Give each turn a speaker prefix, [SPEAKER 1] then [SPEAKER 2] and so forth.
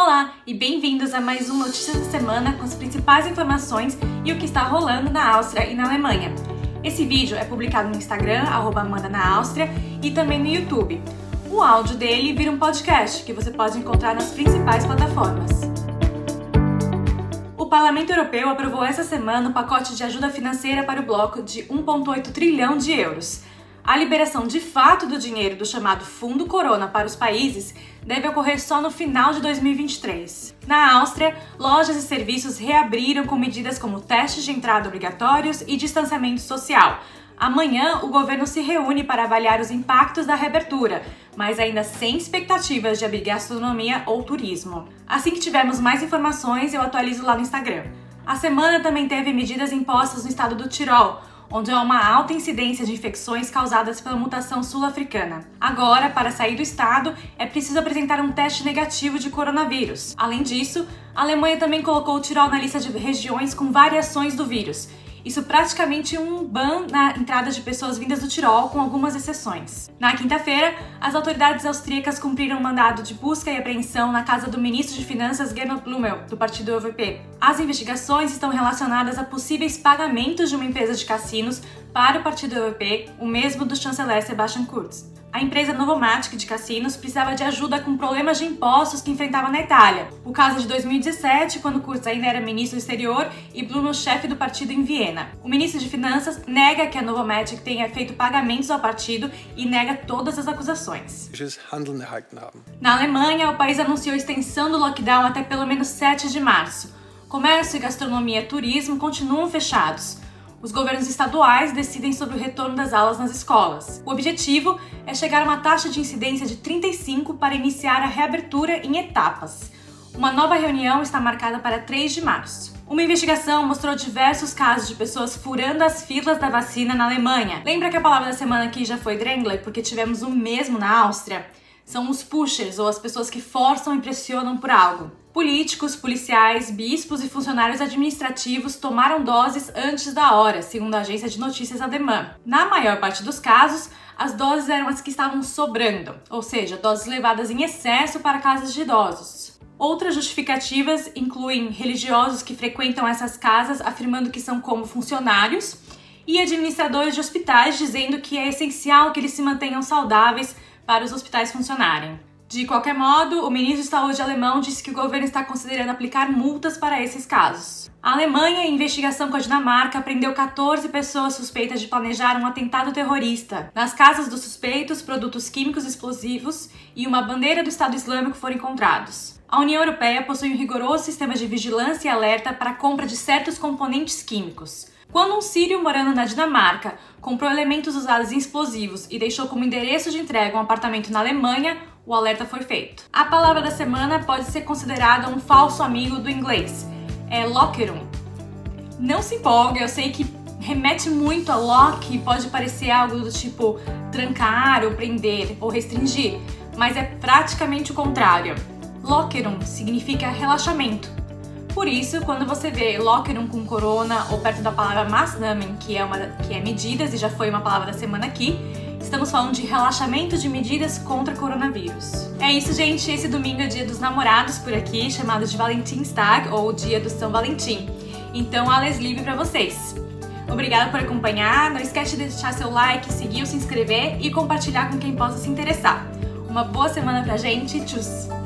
[SPEAKER 1] Olá e bem-vindos a mais um Notícias da Semana com as principais informações e o que está rolando na Áustria e na Alemanha. Esse vídeo é publicado no Instagram, Amanda na Áustria, e também no YouTube. O áudio dele vira um podcast que você pode encontrar nas principais plataformas. O Parlamento Europeu aprovou essa semana o pacote de ajuda financeira para o bloco de 1,8 trilhão de euros. A liberação de fato do dinheiro do chamado Fundo Corona para os países deve ocorrer só no final de 2023. Na Áustria, lojas e serviços reabriram com medidas como testes de entrada obrigatórios e distanciamento social. Amanhã, o governo se reúne para avaliar os impactos da reabertura, mas ainda sem expectativas de abrir gastronomia ou turismo. Assim que tivermos mais informações, eu atualizo lá no Instagram. A semana também teve medidas impostas no estado do Tirol, onde há uma alta incidência de infecções causadas pela mutação sul-africana. Agora, para sair do estado, é preciso apresentar um teste negativo de coronavírus. Além disso, a Alemanha também colocou o Tirol na lista de regiões com variações do vírus isso praticamente um ban na entrada de pessoas vindas do Tirol, com algumas exceções. Na quinta-feira, as autoridades austríacas cumpriram um mandado de busca e apreensão na casa do ministro de Finanças Gernot Blumel, do partido ÖVP. As investigações estão relacionadas a possíveis pagamentos de uma empresa de cassinos para o partido ÖVP, o mesmo do chanceler Sebastian Kurz a empresa Novomatic de cassinos precisava de ajuda com problemas de impostos que enfrentava na Itália. O caso é de 2017, quando Kurz ainda era ministro do exterior e Bruno chefe do partido em Viena. O ministro de Finanças nega que a Novomatic tenha feito pagamentos ao partido e nega todas as acusações. Na Alemanha, o país anunciou extensão do lockdown até pelo menos 7 de março. Comércio, gastronomia e turismo continuam fechados os governos estaduais decidem sobre o retorno das aulas nas escolas. O objetivo é chegar a uma taxa de incidência de 35 para iniciar a reabertura em etapas. Uma nova reunião está marcada para 3 de março. Uma investigação mostrou diversos casos de pessoas furando as filas da vacina na Alemanha. Lembra que a palavra da semana aqui já foi Drängler, porque tivemos o mesmo na Áustria? São os pushers, ou as pessoas que forçam e pressionam por algo. Políticos, policiais, bispos e funcionários administrativos tomaram doses antes da hora, segundo a agência de notícias Ademã. Na maior parte dos casos, as doses eram as que estavam sobrando, ou seja, doses levadas em excesso para casas de idosos. Outras justificativas incluem religiosos que frequentam essas casas afirmando que são como funcionários e administradores de hospitais dizendo que é essencial que eles se mantenham saudáveis para os hospitais funcionarem. De qualquer modo, o ministro de Saúde alemão disse que o governo está considerando aplicar multas para esses casos. A Alemanha, em investigação com a Dinamarca, prendeu 14 pessoas suspeitas de planejar um atentado terrorista. Nas casas dos suspeitos, produtos químicos explosivos e uma bandeira do Estado Islâmico foram encontrados. A União Europeia possui um rigoroso sistema de vigilância e alerta para a compra de certos componentes químicos. Quando um sírio morando na Dinamarca comprou elementos usados em explosivos e deixou como endereço de entrega um apartamento na Alemanha, o alerta foi feito. A palavra da semana pode ser considerada um falso amigo do inglês. É locker room. Não se empolgue, eu sei que remete muito a lock e pode parecer algo do tipo trancar ou prender ou restringir, mas é praticamente o contrário. Locker room significa relaxamento. Por isso, quando você vê locker room com corona ou perto da palavra Maßnahmen, que é uma que é medidas e já foi uma palavra da semana aqui, Estamos falando de relaxamento de medidas contra coronavírus. É isso, gente. Esse domingo é dia dos namorados por aqui, chamado de Valentinstag ou dia do São Valentim. Então, alles livre para vocês. Obrigada por acompanhar. Não esquece de deixar seu like, seguir, se inscrever e compartilhar com quem possa se interessar. Uma boa semana pra gente. Tchau!